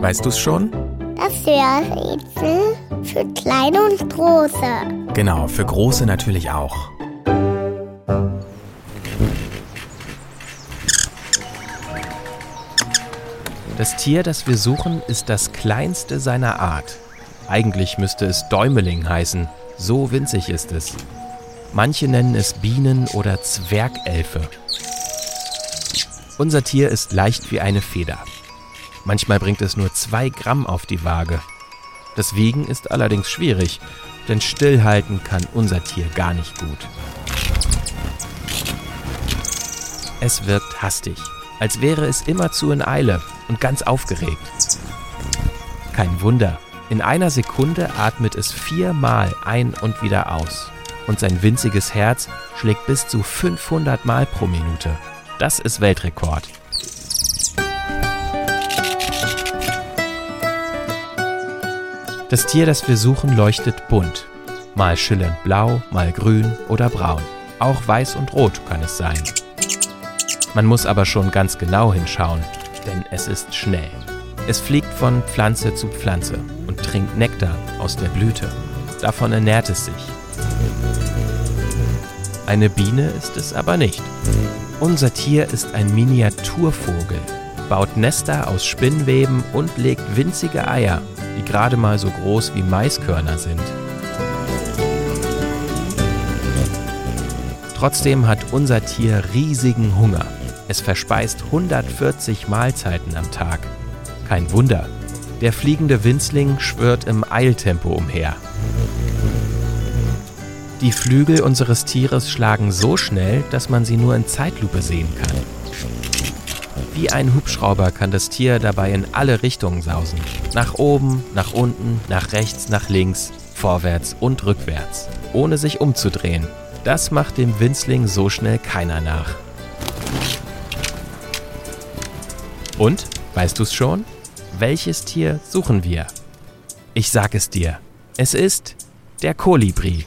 Weißt du's schon? Das Hörrätsel für kleine und große. Genau, für große natürlich auch. Das Tier, das wir suchen, ist das kleinste seiner Art. Eigentlich müsste es Däumeling heißen, so winzig ist es. Manche nennen es Bienen- oder Zwergelfe. Unser Tier ist leicht wie eine Feder. Manchmal bringt es nur zwei Gramm auf die Waage. Das Wiegen ist allerdings schwierig, denn stillhalten kann unser Tier gar nicht gut. Es wirkt hastig, als wäre es immerzu in Eile und ganz aufgeregt. Kein Wunder, in einer Sekunde atmet es viermal ein und wieder aus. Und sein winziges Herz schlägt bis zu 500 Mal pro Minute. Das ist Weltrekord. Das Tier, das wir suchen, leuchtet bunt. Mal schillernd blau, mal grün oder braun. Auch weiß und rot kann es sein. Man muss aber schon ganz genau hinschauen, denn es ist schnell. Es fliegt von Pflanze zu Pflanze und trinkt Nektar aus der Blüte. Davon ernährt es sich. Eine Biene ist es aber nicht. Unser Tier ist ein Miniaturvogel, baut Nester aus Spinnweben und legt winzige Eier, die gerade mal so groß wie Maiskörner sind. Trotzdem hat unser Tier riesigen Hunger. Es verspeist 140 Mahlzeiten am Tag. Kein Wunder, der fliegende Winzling schwirrt im Eiltempo umher. Die Flügel unseres Tieres schlagen so schnell, dass man sie nur in Zeitlupe sehen kann. Wie ein Hubschrauber kann das Tier dabei in alle Richtungen sausen. Nach oben, nach unten, nach rechts, nach links, vorwärts und rückwärts, ohne sich umzudrehen. Das macht dem Winzling so schnell keiner nach. Und, weißt du's schon? Welches Tier suchen wir? Ich sag es dir. Es ist der Kolibri.